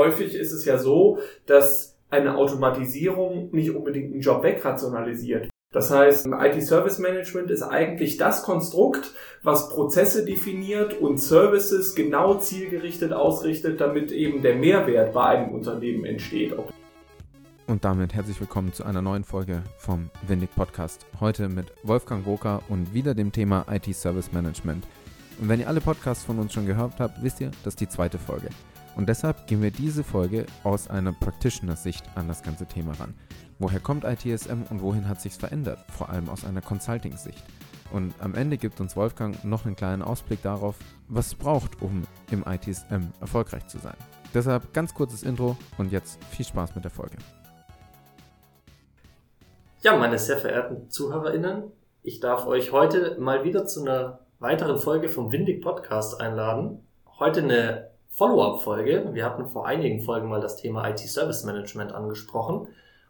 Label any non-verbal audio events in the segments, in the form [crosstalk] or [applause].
häufig ist es ja so, dass eine Automatisierung nicht unbedingt einen Job wegrationalisiert. Das heißt, IT-Service Management ist eigentlich das Konstrukt, was Prozesse definiert und Services genau zielgerichtet ausrichtet, damit eben der Mehrwert bei einem Unternehmen entsteht. Und damit herzlich willkommen zu einer neuen Folge vom Windig Podcast. Heute mit Wolfgang Woker und wieder dem Thema IT-Service Management. Und wenn ihr alle Podcasts von uns schon gehört habt, wisst ihr, das ist die zweite Folge. Und deshalb gehen wir diese Folge aus einer Practitioner-Sicht an das ganze Thema ran. Woher kommt ITSM und wohin hat sich's verändert? Vor allem aus einer Consulting-Sicht. Und am Ende gibt uns Wolfgang noch einen kleinen Ausblick darauf, was es braucht, um im ITSM erfolgreich zu sein. Deshalb ganz kurzes Intro und jetzt viel Spaß mit der Folge. Ja, meine sehr verehrten ZuhörerInnen, ich darf euch heute mal wieder zu einer weiteren Folge vom Windig Podcast einladen. Heute eine Follow-up-Folge. Wir hatten vor einigen Folgen mal das Thema IT-Service Management angesprochen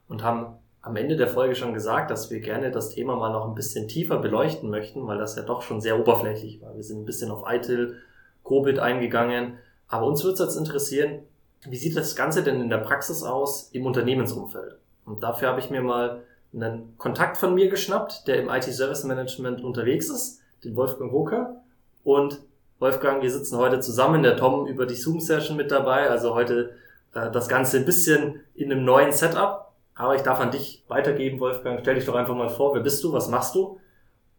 und haben am Ende der Folge schon gesagt, dass wir gerne das Thema mal noch ein bisschen tiefer beleuchten möchten, weil das ja doch schon sehr oberflächlich war. Wir sind ein bisschen auf ITIL, COBIT eingegangen, aber uns würde es jetzt interessieren, wie sieht das Ganze denn in der Praxis aus im Unternehmensumfeld? Und dafür habe ich mir mal einen Kontakt von mir geschnappt, der im IT-Service Management unterwegs ist, den Wolfgang Hoker. Und Wolfgang, wir sitzen heute zusammen, der Tom über die Zoom-Session mit dabei, also heute äh, das Ganze ein bisschen in einem neuen Setup. Aber ich darf an dich weitergeben, Wolfgang. Stell dich doch einfach mal vor, wer bist du, was machst du?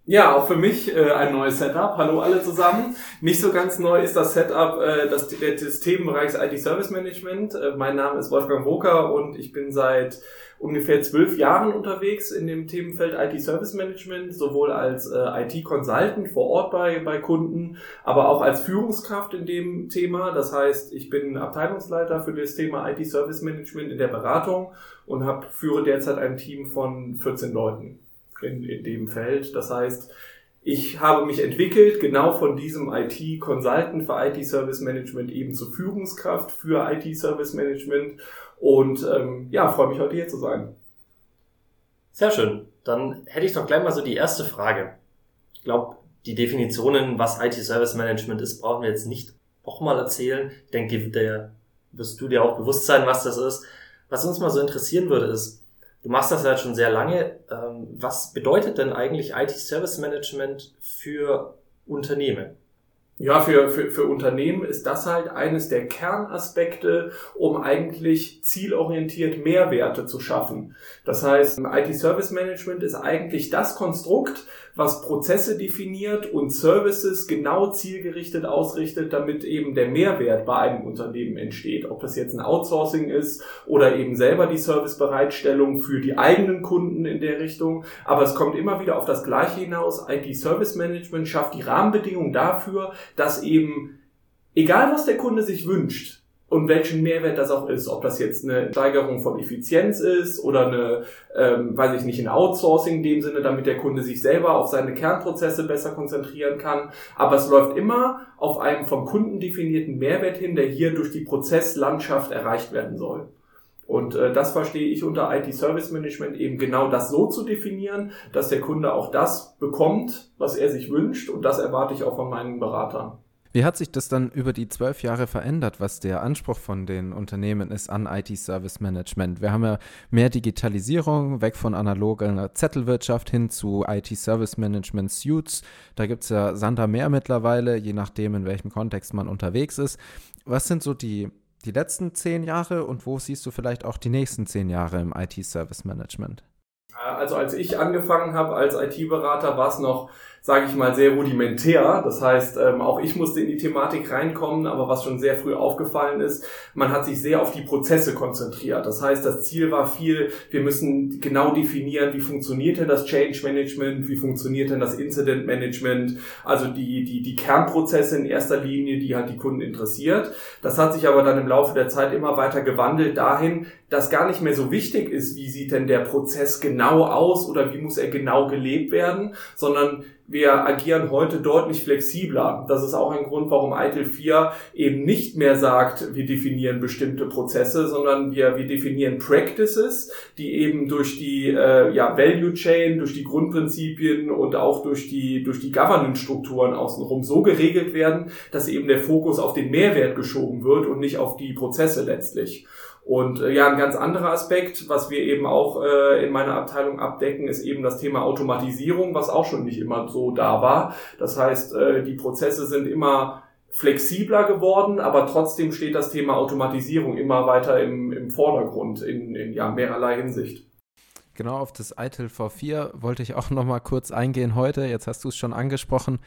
Ja, auch für mich äh, ein neues Setup. Hallo alle zusammen. Nicht so ganz neu ist das Setup äh, das, des Themenbereichs IT Service Management. Äh, mein Name ist Wolfgang Woker und ich bin seit ungefähr zwölf Jahren unterwegs in dem Themenfeld IT Service Management, sowohl als äh, IT Consultant vor Ort bei, bei Kunden, aber auch als Führungskraft in dem Thema. Das heißt, ich bin Abteilungsleiter für das Thema IT Service Management in der Beratung und hab, führe derzeit ein Team von 14 Leuten in, in dem Feld. Das heißt, ich habe mich entwickelt, genau von diesem IT-Consultant für IT-Service Management eben zur Führungskraft für IT-Service Management und ähm, ja, freue mich heute hier zu sein. Sehr schön. Dann hätte ich doch gleich mal so die erste Frage. Ich glaube, die Definitionen, was IT-Service Management ist, brauchen wir jetzt nicht nochmal erzählen. Ich denke, der wirst du dir auch bewusst sein, was das ist. Was uns mal so interessieren würde, ist, du machst das ja schon sehr lange. Ähm, was bedeutet denn eigentlich IT-Service Management für Unternehmen? Ja, für, für, für Unternehmen ist das halt eines der Kernaspekte, um eigentlich zielorientiert Mehrwerte zu schaffen. Das heißt, IT-Service Management ist eigentlich das Konstrukt, was Prozesse definiert und Services genau zielgerichtet ausrichtet, damit eben der Mehrwert bei einem Unternehmen entsteht. Ob das jetzt ein Outsourcing ist oder eben selber die Servicebereitstellung für die eigenen Kunden in der Richtung. Aber es kommt immer wieder auf das Gleiche hinaus. IT-Service Management schafft die Rahmenbedingungen dafür, dass eben, egal was der Kunde sich wünscht, und welchen Mehrwert das auch ist. Ob das jetzt eine Steigerung von Effizienz ist oder eine, ähm, weiß ich nicht, ein Outsourcing in dem Sinne, damit der Kunde sich selber auf seine Kernprozesse besser konzentrieren kann. Aber es läuft immer auf einem vom Kunden definierten Mehrwert hin, der hier durch die Prozesslandschaft erreicht werden soll. Und äh, das verstehe ich unter IT Service Management eben genau das so zu definieren, dass der Kunde auch das bekommt, was er sich wünscht. Und das erwarte ich auch von meinen Beratern. Wie hat sich das dann über die zwölf Jahre verändert, was der Anspruch von den Unternehmen ist an IT-Service Management? Wir haben ja mehr Digitalisierung, weg von analoger Zettelwirtschaft hin zu IT-Service Management Suits. Da gibt es ja Sander mehr mittlerweile, je nachdem, in welchem Kontext man unterwegs ist. Was sind so die, die letzten zehn Jahre und wo siehst du vielleicht auch die nächsten zehn Jahre im IT-Service Management? Also als ich angefangen habe als IT-Berater, war es noch sage ich mal, sehr rudimentär. Das heißt, ähm, auch ich musste in die Thematik reinkommen, aber was schon sehr früh aufgefallen ist, man hat sich sehr auf die Prozesse konzentriert. Das heißt, das Ziel war viel, wir müssen genau definieren, wie funktioniert denn das Change Management, wie funktioniert denn das Incident Management, also die, die, die Kernprozesse in erster Linie, die halt die Kunden interessiert. Das hat sich aber dann im Laufe der Zeit immer weiter gewandelt dahin, dass gar nicht mehr so wichtig ist, wie sieht denn der Prozess genau aus oder wie muss er genau gelebt werden, sondern wir agieren heute deutlich flexibler. Das ist auch ein Grund, warum ITIL 4 eben nicht mehr sagt, wir definieren bestimmte Prozesse, sondern wir, wir definieren Practices, die eben durch die äh, ja, Value Chain, durch die Grundprinzipien und auch durch die, durch die Governance-Strukturen außenrum so geregelt werden, dass eben der Fokus auf den Mehrwert geschoben wird und nicht auf die Prozesse letztlich. Und äh, ja, ein ganz anderer Aspekt, was wir eben auch äh, in meiner Abteilung abdecken, ist eben das Thema Automatisierung, was auch schon nicht immer so da war. Das heißt, äh, die Prozesse sind immer flexibler geworden, aber trotzdem steht das Thema Automatisierung immer weiter im, im Vordergrund in, in ja, mehrerlei Hinsicht. Genau auf das ITIL V4 wollte ich auch noch mal kurz eingehen heute. Jetzt hast du es schon angesprochen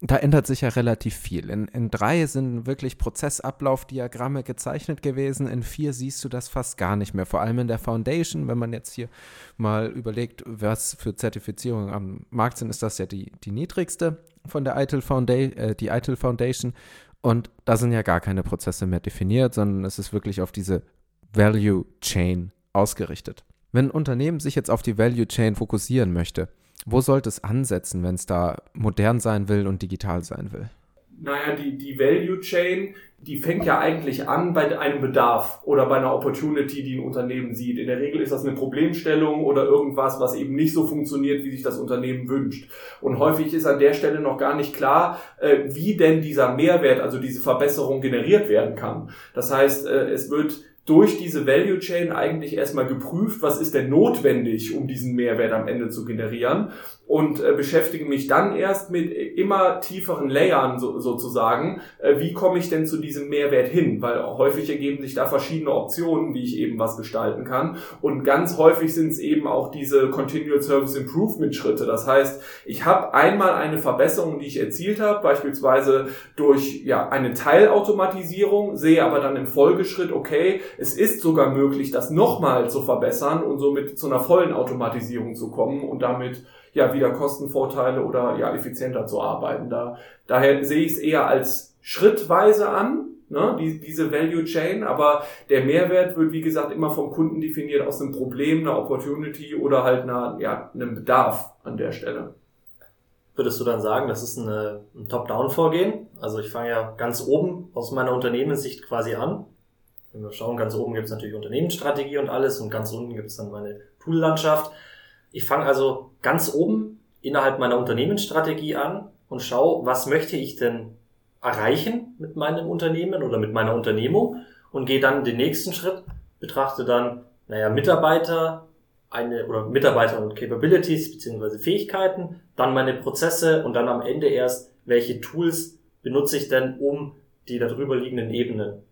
da ändert sich ja relativ viel. In, in drei sind wirklich Prozessablaufdiagramme gezeichnet gewesen. In vier siehst du das fast gar nicht mehr. Vor allem in der Foundation, wenn man jetzt hier mal überlegt, was für Zertifizierungen am Markt sind, ist das ja die, die niedrigste von der ITIL, Founda äh, die ITIL Foundation. Und da sind ja gar keine Prozesse mehr definiert, sondern es ist wirklich auf diese Value Chain ausgerichtet. Wenn ein Unternehmen sich jetzt auf die Value Chain fokussieren möchte, wo sollte es ansetzen, wenn es da modern sein will und digital sein will? Naja, die, die Value Chain, die fängt ja eigentlich an bei einem Bedarf oder bei einer Opportunity, die ein Unternehmen sieht. In der Regel ist das eine Problemstellung oder irgendwas, was eben nicht so funktioniert, wie sich das Unternehmen wünscht. Und häufig ist an der Stelle noch gar nicht klar, äh, wie denn dieser Mehrwert, also diese Verbesserung generiert werden kann. Das heißt, äh, es wird durch diese Value Chain eigentlich erstmal geprüft, was ist denn notwendig, um diesen Mehrwert am Ende zu generieren und äh, beschäftige mich dann erst mit immer tieferen Layern so, sozusagen. Äh, wie komme ich denn zu diesem Mehrwert hin? Weil häufig ergeben sich da verschiedene Optionen, wie ich eben was gestalten kann. Und ganz häufig sind es eben auch diese Continual Service Improvement Schritte. Das heißt, ich habe einmal eine Verbesserung, die ich erzielt habe, beispielsweise durch ja, eine Teilautomatisierung, sehe aber dann im Folgeschritt, okay, es ist sogar möglich, das nochmal zu verbessern und somit zu einer vollen Automatisierung zu kommen und damit ja wieder Kostenvorteile oder ja effizienter zu arbeiten. Da, daher sehe ich es eher als schrittweise an, ne, die, diese Value Chain, aber der Mehrwert wird, wie gesagt, immer vom Kunden definiert aus einem Problem, einer Opportunity oder halt einer, ja, einem Bedarf an der Stelle. Würdest du dann sagen, das ist eine, ein Top-Down-Vorgehen? Also ich fange ja ganz oben aus meiner Unternehmenssicht quasi an. Wenn wir schauen, ganz oben gibt es natürlich Unternehmensstrategie und alles und ganz unten gibt es dann meine Tool-Landschaft. Ich fange also ganz oben innerhalb meiner Unternehmensstrategie an und schaue, was möchte ich denn erreichen mit meinem Unternehmen oder mit meiner Unternehmung und gehe dann den nächsten Schritt, betrachte dann, naja, Mitarbeiter, eine oder Mitarbeiter und Capabilities beziehungsweise Fähigkeiten, dann meine Prozesse und dann am Ende erst, welche Tools benutze ich denn, um die darüber liegenden Ebenen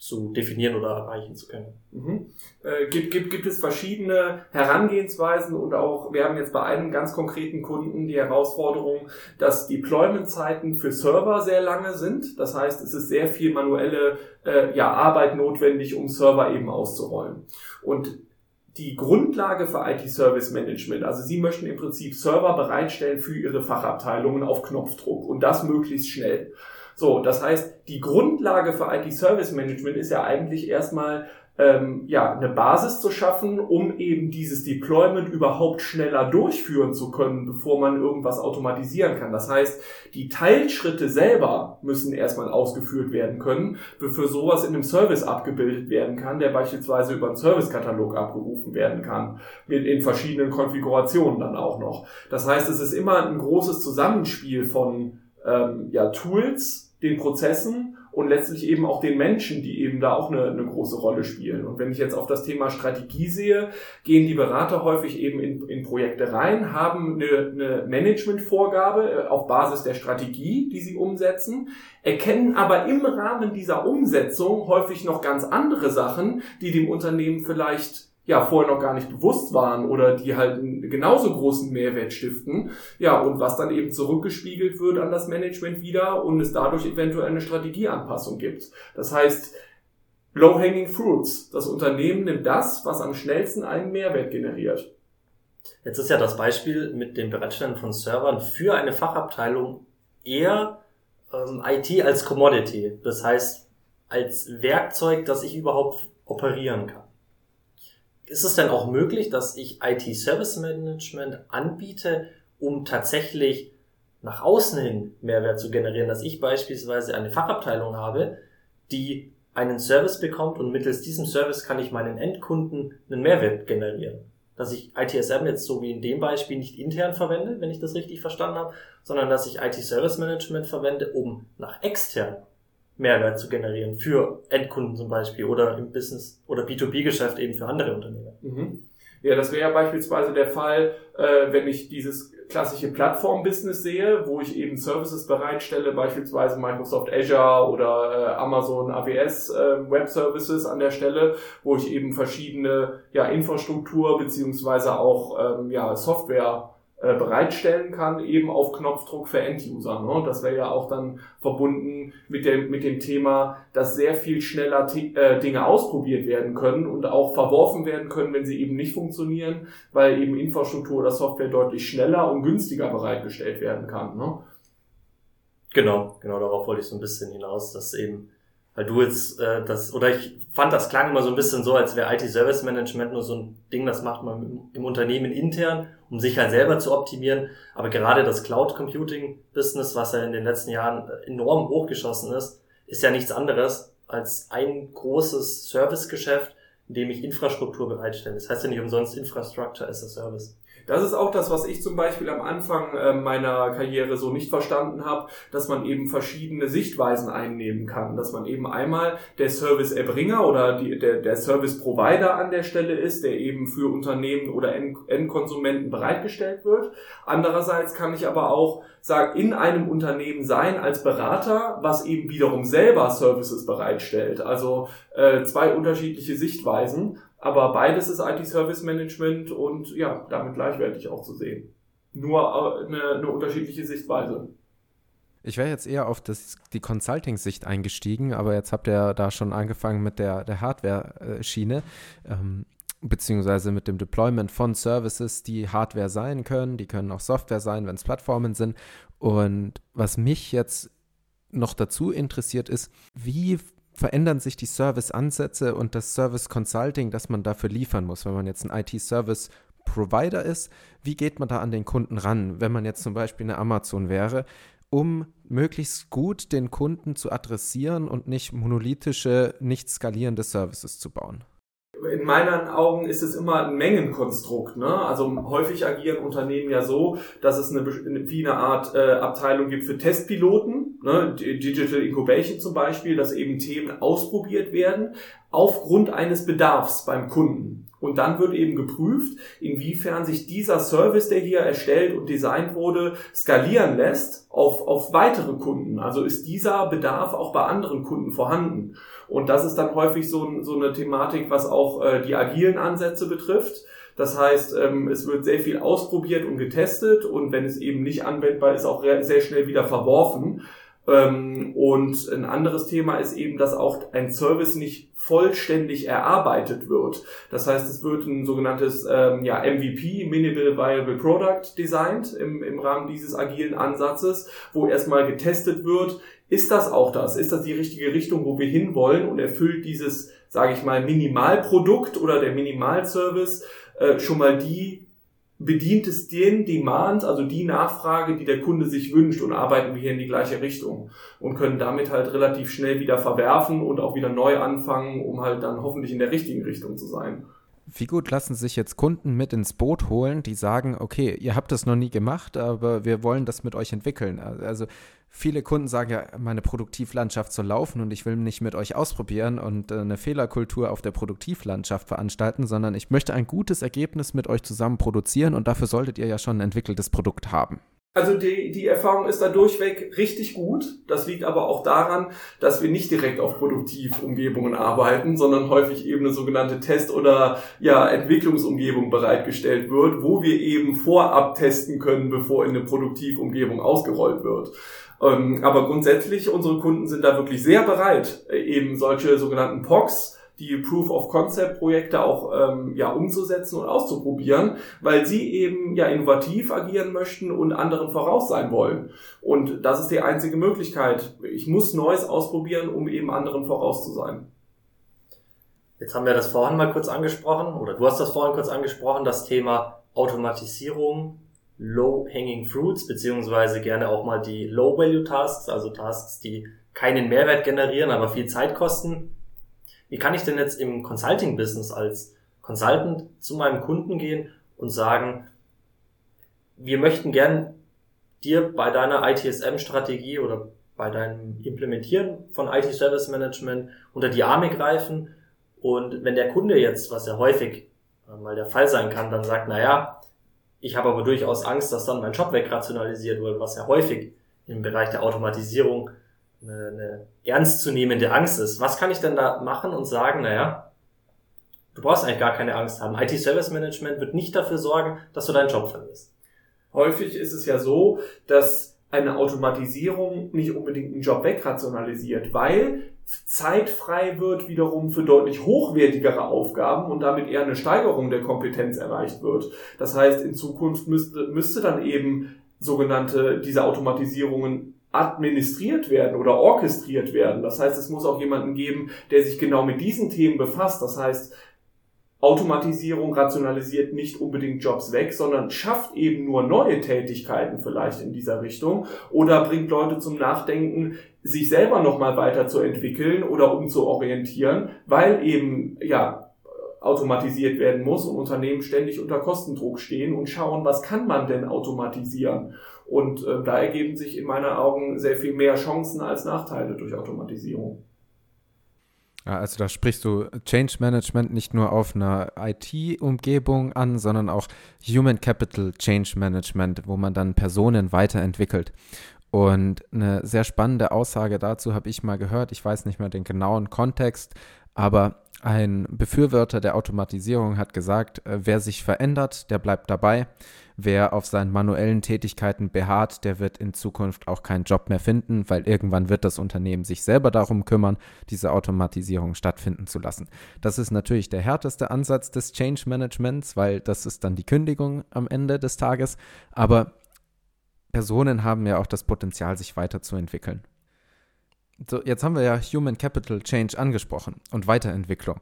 zu definieren oder erreichen zu können. Mhm. Äh, gibt, gibt, gibt es verschiedene Herangehensweisen und auch, wir haben jetzt bei einem ganz konkreten Kunden die Herausforderung, dass Deployment-Zeiten für Server sehr lange sind. Das heißt, es ist sehr viel manuelle äh, ja, Arbeit notwendig, um Server eben auszurollen. Und die Grundlage für IT-Service Management. Also Sie möchten im Prinzip Server bereitstellen für Ihre Fachabteilungen auf Knopfdruck und das möglichst schnell. So, das heißt, die Grundlage für IT-Service Management ist ja eigentlich erstmal ähm, ja, eine Basis zu schaffen, um eben dieses Deployment überhaupt schneller durchführen zu können, bevor man irgendwas automatisieren kann. Das heißt, die Teilschritte selber müssen erstmal ausgeführt werden können, bevor sowas in einem Service abgebildet werden kann, der beispielsweise über einen Servicekatalog abgerufen werden kann, mit in verschiedenen Konfigurationen dann auch noch. Das heißt, es ist immer ein großes Zusammenspiel von ähm, ja, Tools, den Prozessen und letztlich eben auch den Menschen, die eben da auch eine, eine große Rolle spielen. Und wenn ich jetzt auf das Thema Strategie sehe, gehen die Berater häufig eben in, in Projekte rein, haben eine, eine Managementvorgabe äh, auf Basis der Strategie, die sie umsetzen, erkennen aber im Rahmen dieser Umsetzung häufig noch ganz andere Sachen, die dem Unternehmen vielleicht ja vorher noch gar nicht bewusst waren oder die halt einen genauso großen Mehrwert stiften. Ja, und was dann eben zurückgespiegelt wird an das Management wieder und es dadurch eventuell eine Strategieanpassung gibt. Das heißt, Low-Hanging Fruits. Das Unternehmen nimmt das, was am schnellsten einen Mehrwert generiert. Jetzt ist ja das Beispiel mit dem Bereitstellen von Servern für eine Fachabteilung eher ähm, IT als Commodity. Das heißt, als Werkzeug, das ich überhaupt operieren kann. Ist es denn auch möglich, dass ich IT-Service Management anbiete, um tatsächlich nach außen hin Mehrwert zu generieren, dass ich beispielsweise eine Fachabteilung habe, die einen Service bekommt und mittels diesem Service kann ich meinen Endkunden einen Mehrwert generieren. Dass ich ITSM jetzt so wie in dem Beispiel nicht intern verwende, wenn ich das richtig verstanden habe, sondern dass ich IT Service Management verwende, um nach extern Mehrwert zu generieren für Endkunden zum Beispiel oder im Business oder B2B-Geschäft eben für andere Unternehmen. Mhm. Ja, das wäre ja beispielsweise der Fall, äh, wenn ich dieses klassische Plattform-Business sehe, wo ich eben Services bereitstelle, beispielsweise Microsoft Azure oder äh, Amazon AWS äh, Web Services an der Stelle, wo ich eben verschiedene ja, Infrastruktur beziehungsweise auch ähm, ja, Software äh, bereitstellen kann, eben auf Knopfdruck für End-User. Ne? Das wäre ja auch dann verbunden mit dem, mit dem Thema, dass sehr viel schneller äh, Dinge ausprobiert werden können und auch verworfen werden können, wenn sie eben nicht funktionieren, weil eben Infrastruktur oder Software deutlich schneller und günstiger bereitgestellt werden kann. Ne? Genau, genau darauf wollte ich so ein bisschen hinaus, dass eben weil du jetzt äh, das, oder ich fand, das klang immer so ein bisschen so, als wäre IT-Service Management nur so ein Ding, das macht man im, im Unternehmen intern, um sich halt selber zu optimieren. Aber gerade das Cloud Computing Business, was ja in den letzten Jahren enorm hochgeschossen ist, ist ja nichts anderes als ein großes Servicegeschäft, in dem ich Infrastruktur bereitstelle. Das heißt ja nicht umsonst Infrastructure as a Service. Das ist auch das, was ich zum Beispiel am Anfang äh, meiner Karriere so nicht verstanden habe, dass man eben verschiedene Sichtweisen einnehmen kann. Dass man eben einmal der Serviceerbringer oder die, der, der Service-Provider an der Stelle ist, der eben für Unternehmen oder End Endkonsumenten bereitgestellt wird. Andererseits kann ich aber auch sagen, in einem Unternehmen sein als Berater, was eben wiederum selber Services bereitstellt. Also äh, zwei unterschiedliche Sichtweisen. Aber beides ist IT-Service Management und ja, damit gleichwertig auch zu sehen. Nur äh, eine, eine unterschiedliche Sichtweise. Ich wäre jetzt eher auf das, die Consulting-Sicht eingestiegen, aber jetzt habt ihr da schon angefangen mit der, der Hardware-Schiene, ähm, beziehungsweise mit dem Deployment von Services, die Hardware sein können, die können auch Software sein, wenn es Plattformen sind. Und was mich jetzt noch dazu interessiert ist, wie verändern sich die Service-Ansätze und das Service-Consulting, das man dafür liefern muss. Wenn man jetzt ein IT-Service-Provider ist, wie geht man da an den Kunden ran, wenn man jetzt zum Beispiel eine Amazon wäre, um möglichst gut den Kunden zu adressieren und nicht monolithische, nicht skalierende Services zu bauen? In meinen Augen ist es immer ein Mengenkonstrukt. Ne? Also häufig agieren Unternehmen ja so, dass es eine, wie eine Art äh, Abteilung gibt für Testpiloten, ne? Digital Incubation zum Beispiel, dass eben Themen ausprobiert werden aufgrund eines Bedarfs beim Kunden. Und dann wird eben geprüft, inwiefern sich dieser Service, der hier erstellt und designt wurde, skalieren lässt auf, auf weitere Kunden. Also ist dieser Bedarf auch bei anderen Kunden vorhanden. Und das ist dann häufig so, so eine Thematik, was auch äh, die agilen Ansätze betrifft. Das heißt, ähm, es wird sehr viel ausprobiert und getestet und wenn es eben nicht anwendbar ist, auch sehr schnell wieder verworfen. Ähm, und ein anderes Thema ist eben, dass auch ein Service nicht vollständig erarbeitet wird. Das heißt, es wird ein sogenanntes ähm, ja, MVP, Minimal Viable Product, designt im, im Rahmen dieses agilen Ansatzes, wo erstmal getestet wird, ist das auch das? Ist das die richtige Richtung, wo wir hinwollen und erfüllt dieses, sage ich mal, Minimalprodukt oder der Minimalservice äh, schon mal die bedient es den Demand, also die Nachfrage, die der Kunde sich wünscht und arbeiten wir hier in die gleiche Richtung und können damit halt relativ schnell wieder verwerfen und auch wieder neu anfangen, um halt dann hoffentlich in der richtigen Richtung zu sein. Wie gut lassen sich jetzt Kunden mit ins Boot holen, die sagen, okay, ihr habt das noch nie gemacht, aber wir wollen das mit euch entwickeln. Also viele Kunden sagen ja, meine Produktivlandschaft soll laufen und ich will nicht mit euch ausprobieren und äh, eine Fehlerkultur auf der Produktivlandschaft veranstalten, sondern ich möchte ein gutes Ergebnis mit euch zusammen produzieren und dafür solltet ihr ja schon ein entwickeltes Produkt haben. Also die, die Erfahrung ist da durchweg richtig gut. Das liegt aber auch daran, dass wir nicht direkt auf Produktivumgebungen arbeiten, sondern häufig eben eine sogenannte Test- oder ja, Entwicklungsumgebung bereitgestellt wird, wo wir eben vorab testen können, bevor in eine Produktivumgebung ausgerollt wird. Ähm, aber grundsätzlich, unsere Kunden sind da wirklich sehr bereit, eben solche sogenannten POCs, die Proof of Concept Projekte auch ähm, ja umzusetzen und auszuprobieren, weil sie eben ja innovativ agieren möchten und anderen voraus sein wollen. Und das ist die einzige Möglichkeit. Ich muss Neues ausprobieren, um eben anderen voraus zu sein. Jetzt haben wir das vorhin mal kurz angesprochen, oder du hast das vorhin kurz angesprochen, das Thema Automatisierung Low-Hanging Fruits, beziehungsweise gerne auch mal die Low-Value-Tasks, also Tasks, die keinen Mehrwert generieren, aber viel Zeit kosten. Wie kann ich denn jetzt im Consulting-Business als Consultant zu meinem Kunden gehen und sagen, wir möchten gern dir bei deiner ITSM-Strategie oder bei deinem Implementieren von IT-Service Management unter die Arme greifen. Und wenn der Kunde jetzt, was ja häufig mal der Fall sein kann, dann sagt, naja, ich habe aber durchaus Angst, dass dann mein Job wegrationalisiert wird, was ja häufig im Bereich der Automatisierung eine, eine ernstzunehmende Angst ist. Was kann ich denn da machen und sagen, naja, du brauchst eigentlich gar keine Angst haben. IT-Service Management wird nicht dafür sorgen, dass du deinen Job verlierst. Häufig ist es ja so, dass eine Automatisierung nicht unbedingt einen Job wegrationalisiert, weil Zeit frei wird wiederum für deutlich hochwertigere Aufgaben und damit eher eine Steigerung der Kompetenz erreicht wird. Das heißt, in Zukunft müsste, müsste dann eben sogenannte diese Automatisierungen administriert werden oder orchestriert werden. Das heißt, es muss auch jemanden geben, der sich genau mit diesen Themen befasst. Das heißt, Automatisierung rationalisiert nicht unbedingt Jobs weg, sondern schafft eben nur neue Tätigkeiten vielleicht in dieser Richtung oder bringt Leute zum Nachdenken, sich selber nochmal weiterzuentwickeln oder umzuorientieren, weil eben, ja, automatisiert werden muss und Unternehmen ständig unter Kostendruck stehen und schauen, was kann man denn automatisieren? Und äh, da ergeben sich in meinen Augen sehr viel mehr Chancen als Nachteile durch Automatisierung. Ja, also da sprichst du Change Management nicht nur auf einer IT-Umgebung an, sondern auch Human Capital Change Management, wo man dann Personen weiterentwickelt. Und eine sehr spannende Aussage dazu habe ich mal gehört. Ich weiß nicht mehr den genauen Kontext, aber ein Befürworter der Automatisierung hat gesagt, äh, wer sich verändert, der bleibt dabei. Wer auf seinen manuellen Tätigkeiten beharrt, der wird in Zukunft auch keinen Job mehr finden, weil irgendwann wird das Unternehmen sich selber darum kümmern, diese Automatisierung stattfinden zu lassen. Das ist natürlich der härteste Ansatz des Change Managements, weil das ist dann die Kündigung am Ende des Tages. Aber Personen haben ja auch das Potenzial, sich weiterzuentwickeln. So, jetzt haben wir ja Human Capital Change angesprochen und Weiterentwicklung.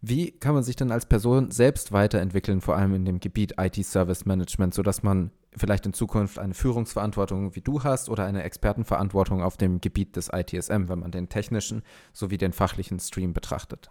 Wie kann man sich denn als Person selbst weiterentwickeln, vor allem in dem Gebiet IT-Service Management, sodass man vielleicht in Zukunft eine Führungsverantwortung wie du hast oder eine Expertenverantwortung auf dem Gebiet des ITSM, wenn man den technischen sowie den fachlichen Stream betrachtet?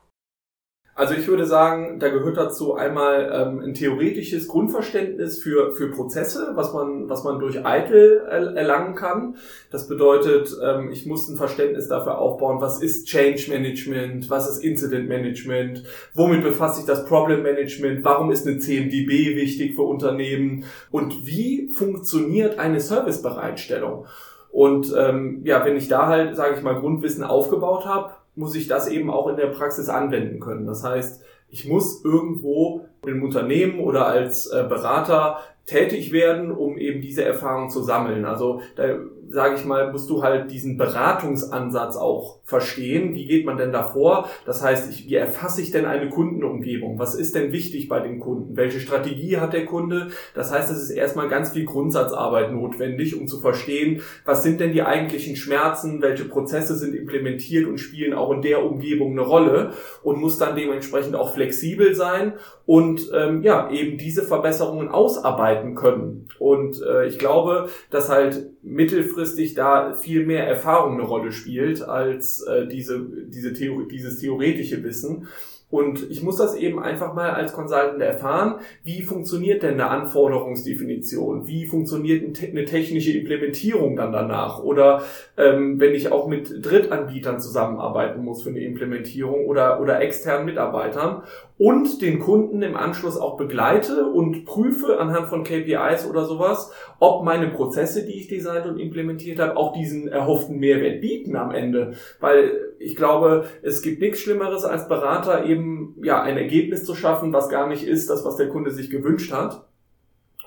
Also ich würde sagen, da gehört dazu einmal ähm, ein theoretisches Grundverständnis für, für Prozesse, was man, was man durch Eitel erlangen kann. Das bedeutet, ähm, ich muss ein Verständnis dafür aufbauen, was ist Change Management, was ist Incident Management, womit befasst sich das Problem Management, warum ist eine CMDB wichtig für Unternehmen und wie funktioniert eine Servicebereitstellung. Und ähm, ja, wenn ich da halt, sage ich mal, Grundwissen aufgebaut habe, muss ich das eben auch in der Praxis anwenden können. Das heißt, ich muss irgendwo im Unternehmen oder als äh, Berater tätig werden, um eben diese Erfahrung zu sammeln. Also da sage ich mal, musst du halt diesen Beratungsansatz auch verstehen. Wie geht man denn da vor? Das heißt, ich, wie erfasse ich denn eine Kundenumgebung? Was ist denn wichtig bei den Kunden? Welche Strategie hat der Kunde? Das heißt, es ist erstmal ganz viel Grundsatzarbeit notwendig, um zu verstehen, was sind denn die eigentlichen Schmerzen? Welche Prozesse sind implementiert und spielen auch in der Umgebung eine Rolle? Und muss dann dementsprechend auch flexibel sein und ähm, ja, eben diese Verbesserungen ausarbeiten können. Und äh, ich glaube, dass halt mittelfristig da viel mehr Erfahrung eine Rolle spielt als äh, diese, diese Theorie, dieses theoretische Wissen. Und ich muss das eben einfach mal als Consultant erfahren, wie funktioniert denn eine Anforderungsdefinition? Wie funktioniert eine technische Implementierung dann danach? Oder ähm, wenn ich auch mit Drittanbietern zusammenarbeiten muss für eine Implementierung oder, oder externen Mitarbeitern und den Kunden im Anschluss auch begleite und prüfe anhand von KPIs oder sowas, ob meine Prozesse, die ich designt und implementiert habe, auch diesen erhofften Mehrwert bieten am Ende. Weil ich glaube, es gibt nichts Schlimmeres als Berater eben ja ein Ergebnis zu schaffen, was gar nicht ist, das was der Kunde sich gewünscht hat.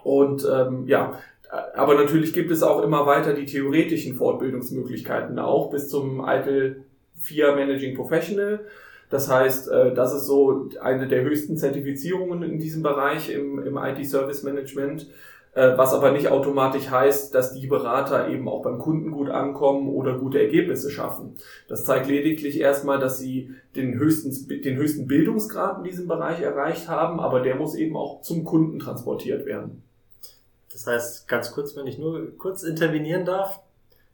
Und ähm, ja, aber natürlich gibt es auch immer weiter die theoretischen Fortbildungsmöglichkeiten auch bis zum ITIL 4 Managing Professional das heißt, äh, das ist so eine der höchsten Zertifizierungen in diesem Bereich im, im IT-Service Management, äh, was aber nicht automatisch heißt, dass die Berater eben auch beim Kunden gut ankommen oder gute Ergebnisse schaffen. Das zeigt lediglich erstmal, dass sie den höchsten, den höchsten Bildungsgrad in diesem Bereich erreicht haben, aber der muss eben auch zum Kunden transportiert werden. Das heißt, ganz kurz, wenn ich nur kurz intervenieren darf,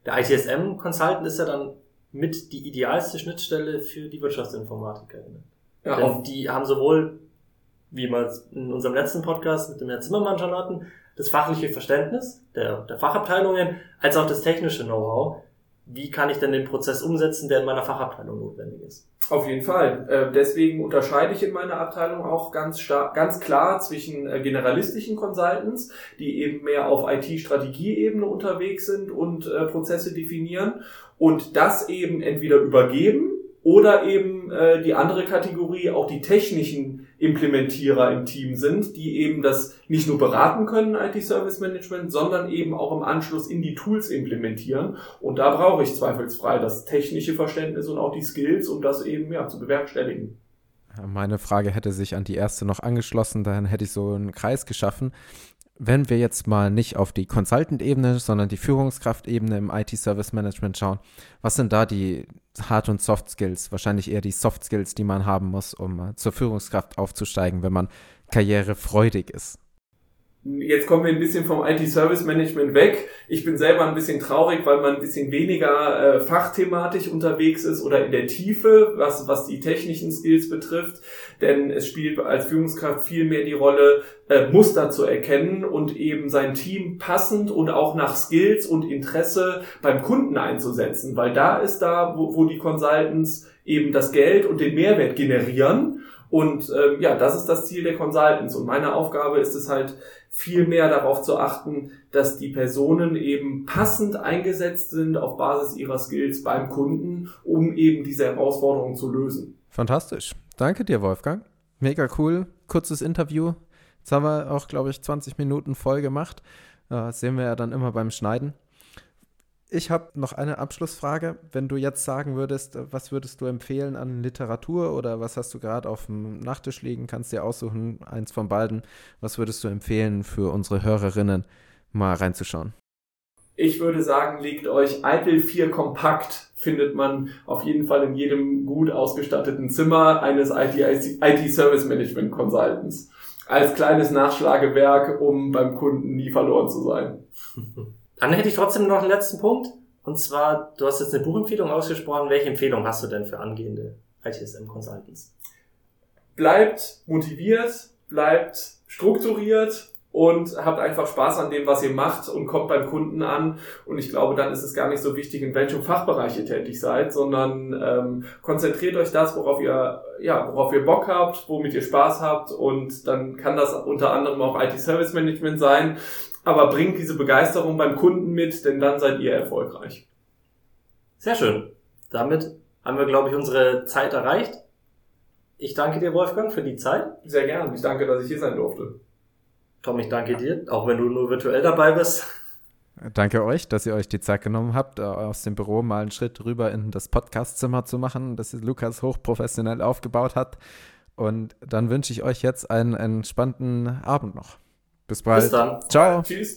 der ITSM-Consultant ist ja dann mit die idealste Schnittstelle für die WirtschaftsinformatikerInnen. Ja, Denn die haben sowohl, wie wir in unserem letzten Podcast mit dem Herrn Zimmermann schon hatten, das fachliche Verständnis der, der Fachabteilungen, als auch das technische Know-how. Wie kann ich denn den Prozess umsetzen, der in meiner Fachabteilung notwendig ist? Auf jeden Fall. Äh, deswegen unterscheide ich in meiner Abteilung auch ganz stark, ganz klar zwischen äh, generalistischen Consultants, die eben mehr auf IT-Strategieebene unterwegs sind und äh, Prozesse definieren und das eben entweder übergeben oder eben äh, die andere Kategorie auch die technischen Implementierer im Team sind, die eben das nicht nur beraten können, IT-Service Management, sondern eben auch im Anschluss in die Tools implementieren. Und da brauche ich zweifelsfrei das technische Verständnis und auch die Skills, um das eben ja, zu bewerkstelligen. Meine Frage hätte sich an die erste noch angeschlossen, dann hätte ich so einen Kreis geschaffen. Wenn wir jetzt mal nicht auf die Consultant-Ebene, sondern die Führungskraft-Ebene im IT-Service Management schauen, was sind da die Hard- und Soft-Skills? Wahrscheinlich eher die Soft-Skills, die man haben muss, um zur Führungskraft aufzusteigen, wenn man karrierefreudig ist. Jetzt kommen wir ein bisschen vom IT-Service-Management weg. Ich bin selber ein bisschen traurig, weil man ein bisschen weniger äh, fachthematisch unterwegs ist oder in der Tiefe, was, was die technischen Skills betrifft. Denn es spielt als Führungskraft viel mehr die Rolle, äh, Muster zu erkennen und eben sein Team passend und auch nach Skills und Interesse beim Kunden einzusetzen. Weil da ist da, wo, wo die Consultants eben das Geld und den Mehrwert generieren. Und ähm, ja, das ist das Ziel der Consultants. Und meine Aufgabe ist es halt, viel mehr darauf zu achten, dass die Personen eben passend eingesetzt sind auf Basis ihrer Skills beim Kunden, um eben diese Herausforderungen zu lösen. Fantastisch. Danke dir, Wolfgang. Mega cool. Kurzes Interview. Jetzt haben wir auch, glaube ich, 20 Minuten voll gemacht. Das sehen wir ja dann immer beim Schneiden. Ich habe noch eine Abschlussfrage. Wenn du jetzt sagen würdest, was würdest du empfehlen an Literatur oder was hast du gerade auf dem Nachttisch liegen? Kannst dir aussuchen, eins von beiden. Was würdest du empfehlen für unsere Hörerinnen, mal reinzuschauen? Ich würde sagen, legt euch Eitel 4 kompakt. Findet man auf jeden Fall in jedem gut ausgestatteten Zimmer eines IT-Service Management Consultants. Als kleines Nachschlagewerk, um beim Kunden nie verloren zu sein. [laughs] Dann hätte ich trotzdem noch einen letzten Punkt. Und zwar, du hast jetzt eine Buchempfehlung ausgesprochen. Welche Empfehlung hast du denn für angehende ITSM-Consultants? Bleibt motiviert, bleibt strukturiert und habt einfach Spaß an dem, was ihr macht und kommt beim Kunden an. Und ich glaube, dann ist es gar nicht so wichtig, in welchem Fachbereich ihr tätig seid, sondern ähm, konzentriert euch das, worauf ihr, ja, worauf ihr Bock habt, womit ihr Spaß habt. Und dann kann das unter anderem auch IT-Service Management sein aber bringt diese Begeisterung beim Kunden mit, denn dann seid ihr erfolgreich. Sehr schön. Damit haben wir, glaube ich, unsere Zeit erreicht. Ich danke dir, Wolfgang, für die Zeit. Sehr gern. Ich danke, dass ich hier sein durfte. Tom, ich danke dir, auch wenn du nur virtuell dabei bist. Danke euch, dass ihr euch die Zeit genommen habt, aus dem Büro mal einen Schritt rüber in das Podcastzimmer zu machen, das Lukas hochprofessionell aufgebaut hat. Und dann wünsche ich euch jetzt einen entspannten Abend noch. Bis bald. Bis dann. Ciao. Tschüss.